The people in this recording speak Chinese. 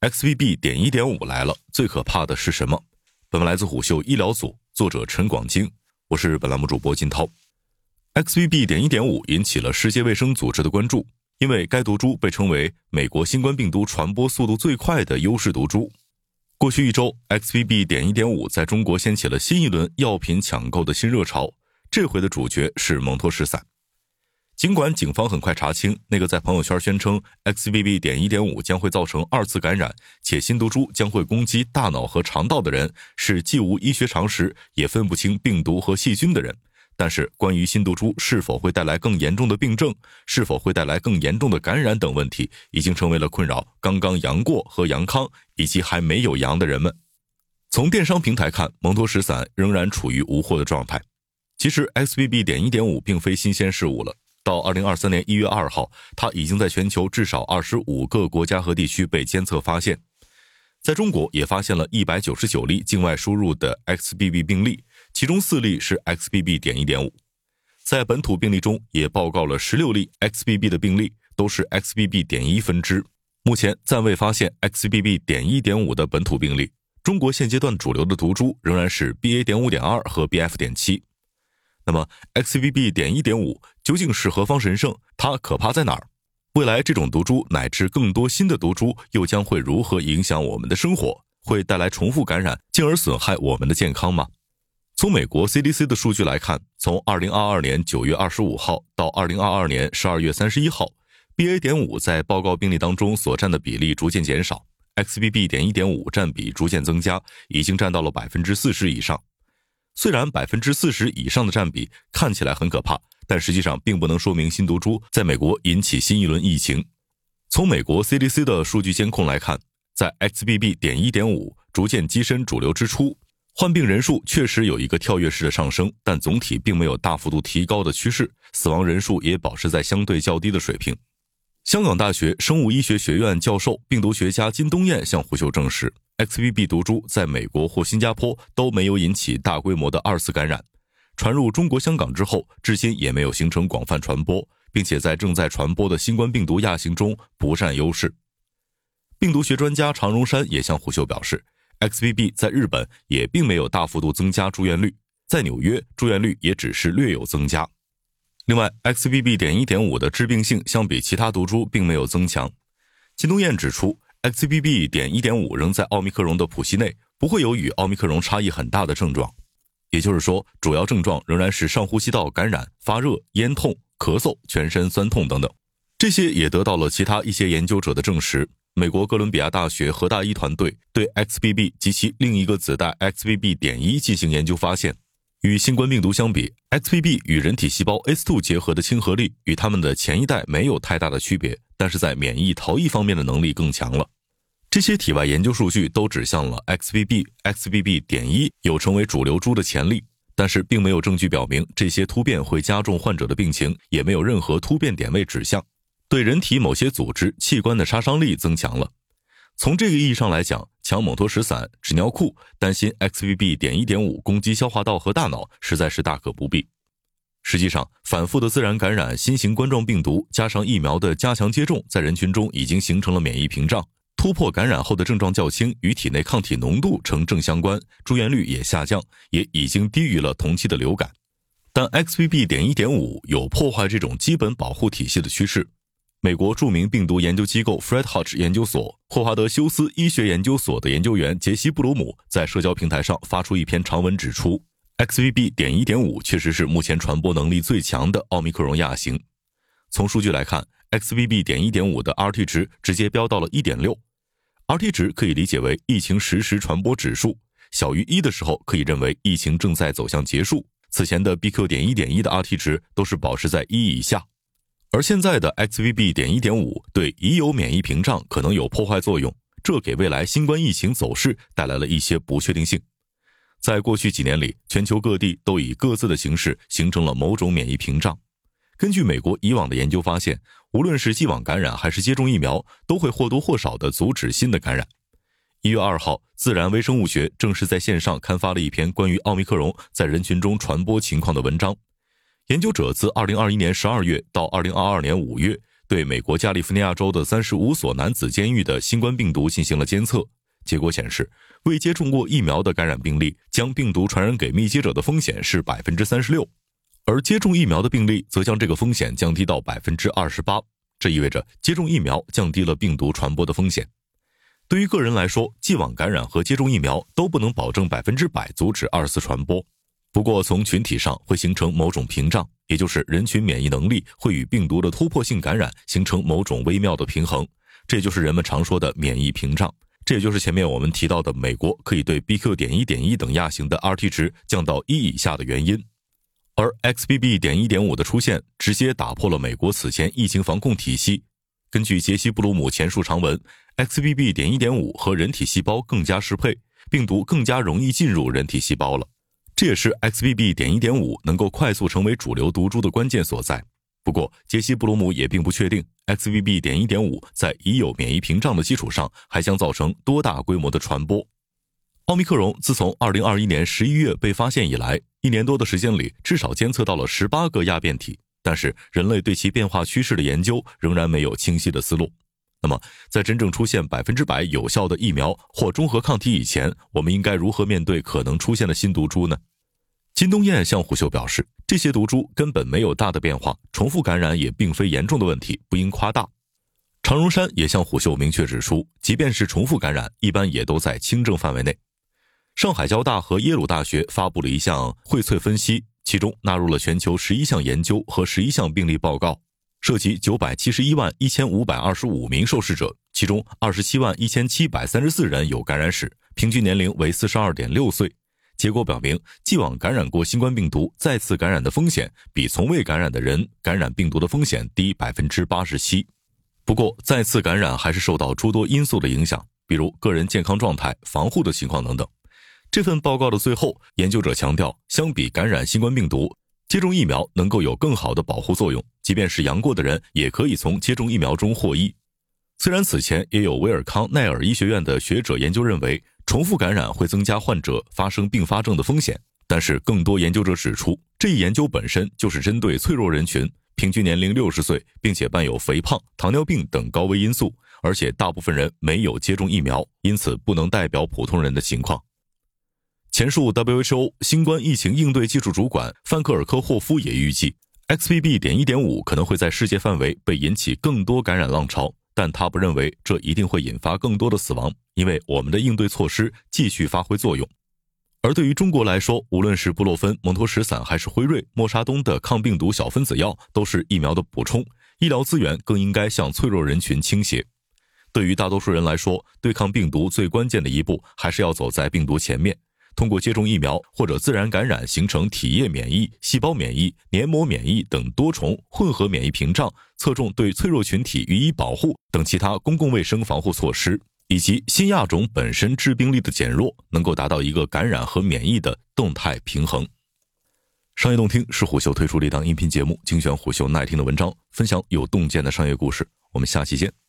XBB. 点一点五来了，最可怕的是什么？本文来自虎嗅医疗组，作者陈广京，我是本栏目主播金涛。XBB. 点一点五引起了世界卫生组织的关注，因为该毒株被称为美国新冠病毒传播速度最快的优势毒株。过去一周，XBB. 点一点五在中国掀起了新一轮药品抢购的新热潮，这回的主角是蒙脱石散。尽管警方很快查清那个在朋友圈宣称 XBB. 点一点五将会造成二次感染，且新毒株将会攻击大脑和肠道的人是既无医学常识也分不清病毒和细菌的人，但是关于新毒株是否会带来更严重的病症，是否会带来更严重的感染等问题，已经成为了困扰刚刚阳过和阳康以及还没有阳的人们。从电商平台看，蒙脱石散仍然处于无货的状态。其实 XBB. 点一点五并非新鲜事物了。到二零二三年一月二号，它已经在全球至少二十五个国家和地区被监测发现，在中国也发现了一百九十九例境外输入的 XBB 病例，其中四例是 XBB. 点一点五，在本土病例中也报告了十六例 XBB 的病例，都是 XBB. 点一分支。目前暂未发现 XBB. 点一点五的本土病例。中国现阶段主流的毒株仍然是 BA. 点五点二和 BF. 点七。那么，XBB. 点一点五究竟是何方神圣？它可怕在哪儿？未来这种毒株乃至更多新的毒株又将会如何影响我们的生活？会带来重复感染，进而损害我们的健康吗？从美国 CDC 的数据来看，从2022年9月25号到2022年12月31号，BA. 点五在报告病例当中所占的比例逐渐减少，XBB. 点一点五占比逐渐增加，已经占到了百分之四十以上。虽然百分之四十以上的占比看起来很可怕，但实际上并不能说明新毒株在美国引起新一轮疫情。从美国 CDC 的数据监控来看，在 XBB. 点一点五逐渐跻身主流之初，患病人数确实有一个跳跃式的上升，但总体并没有大幅度提高的趋势，死亡人数也保持在相对较低的水平。香港大学生物医学学院教授、病毒学家金东彦向胡秀证实。XBB 毒株在美国或新加坡都没有引起大规模的二次感染，传入中国香港之后，至今也没有形成广泛传播，并且在正在传播的新冠病毒亚型中不占优势。病毒学专家常荣山也向虎嗅表示，XBB 在日本也并没有大幅度增加住院率，在纽约住院率也只是略有增加。另外，XBB. 点一点五的致病性相比其他毒株并没有增强。金东彦指出。XBB. 点一点五仍在奥密克戎的谱系内，不会有与奥密克戎差异很大的症状，也就是说，主要症状仍然是上呼吸道感染、发热、咽痛、咳嗽、全身酸痛等等。这些也得到了其他一些研究者的证实。美国哥伦比亚大学核大一团队对 XBB 及其另一个子代 XBB. 点一进行研究，发现，与新冠病毒相比，XBB 与人体细胞 ACE2 结合的亲和力与它们的前一代没有太大的区别。但是在免疫逃逸方面的能力更强了。这些体外研究数据都指向了 XBB XBB. 点一有成为主流株的潜力，但是并没有证据表明这些突变会加重患者的病情，也没有任何突变点位指向对人体某些组织器官的杀伤力增强了。从这个意义上来讲，抢蒙脱石散、纸尿裤，担心 XBB. 点一点五攻击消化道和大脑，实在是大可不必。实际上，反复的自然感染新型冠状病毒，加上疫苗的加强接种，在人群中已经形成了免疫屏障，突破感染后的症状较轻，与体内抗体浓度呈正相关，住院率也下降，也已经低于了同期的流感。但 XBB. 点一点五有破坏这种基本保护体系的趋势。美国著名病毒研究机构 Fred Hutch 研究所、霍华德休斯医学研究所的研究员杰西布鲁姆在社交平台上发出一篇长文，指出。XBB. 点一点五确实是目前传播能力最强的奥密克戎亚型。从数据来看，XBB. 点一点五的 Rt 值直接飙到了一点六。Rt 值可以理解为疫情实时传播指数，小于一的时候，可以认为疫情正在走向结束。此前的 BQ. 点一点一的 Rt 值都是保持在一以下，而现在的 XBB. 点一点五对已有免疫屏障可能有破坏作用，这给未来新冠疫情走势带来了一些不确定性。在过去几年里，全球各地都以各自的形式形成了某种免疫屏障。根据美国以往的研究发现，无论是既往感染还是接种疫苗，都会或多或少地阻止新的感染。一月二号，《自然微生物学》正式在线上刊发了一篇关于奥密克戎在人群中传播情况的文章。研究者自二零二一年十二月到二零二二年五月，对美国加利福尼亚州的三十五所男子监狱的新冠病毒进行了监测，结果显示，未接种过疫苗的感染病例将病毒传染给密接者的风险是百分之三十六，而接种疫苗的病例则将这个风险降低到百分之二十八。这意味着接种疫苗降低了病毒传播的风险。对于个人来说，既往感染和接种疫苗都不能保证百分之百阻止二次传播。不过，从群体上会形成某种屏障，也就是人群免疫能力会与病毒的突破性感染形成某种微妙的平衡。这就是人们常说的免疫屏障。这也就是前面我们提到的美国可以对 BQ. 点一点一等亚型的 Rt 值降到一以下的原因。而 XBB. 点一点五的出现，直接打破了美国此前疫情防控体系。根据杰西·布鲁姆前述长文，XBB. 点一点五和人体细胞更加适配，病毒更加容易进入人体细胞了。这也是 XBB. 点一点五能够快速成为主流毒株的关键所在。不过，杰西·布鲁姆也并不确定 XBB. 点一点五在已有免疫屏障的基础上，还将造成多大规模的传播。奥密克戎自从2021年11月被发现以来，一年多的时间里，至少监测到了18个亚变体，但是人类对其变化趋势的研究仍然没有清晰的思路。那么，在真正出现百分之百有效的疫苗或中和抗体以前，我们应该如何面对可能出现的新毒株呢？金东彦向虎嗅表示，这些毒株根本没有大的变化，重复感染也并非严重的问题，不应夸大。常荣山也向虎嗅明确指出，即便是重复感染，一般也都在轻症范围内。上海交大和耶鲁大学发布了一项荟萃分析，其中纳入了全球十一项研究和十一项病例报告。涉及九百七十一万一千五百二十五名受试者，其中二十七万一千七百三十四人有感染史，平均年龄为四十二点六岁。结果表明，既往感染过新冠病毒再次感染的风险，比从未感染的人感染病毒的风险低百分之八十七。不过，再次感染还是受到诸多因素的影响，比如个人健康状态、防护的情况等等。这份报告的最后，研究者强调，相比感染新冠病毒。接种疫苗能够有更好的保护作用，即便是阳过的人也可以从接种疫苗中获益。虽然此前也有威尔康奈尔医学院的学者研究认为重复感染会增加患者发生并发症的风险，但是更多研究者指出，这一研究本身就是针对脆弱人群，平均年龄六十岁，并且伴有肥胖、糖尿病等高危因素，而且大部分人没有接种疫苗，因此不能代表普通人的情况。前述 WHO 新冠疫情应对技术主管范克尔科霍夫也预计，XBB. 点一点五可能会在世界范围被引起更多感染浪潮，但他不认为这一定会引发更多的死亡，因为我们的应对措施继续发挥作用。而对于中国来说，无论是布洛芬、蒙脱石散还是辉瑞、默沙东的抗病毒小分子药，都是疫苗的补充，医疗资源更应该向脆弱人群倾斜。对于大多数人来说，对抗病毒最关键的一步还是要走在病毒前面。通过接种疫苗或者自然感染形成体液免疫、细胞免疫、黏膜免疫等多重混合免疫屏障，侧重对脆弱群体予以保护等其他公共卫生防护措施，以及新亚种本身致病力的减弱，能够达到一个感染和免疫的动态平衡。商业洞听是虎嗅推出的一档音频节目，精选虎嗅耐听的文章，分享有洞见的商业故事。我们下期见。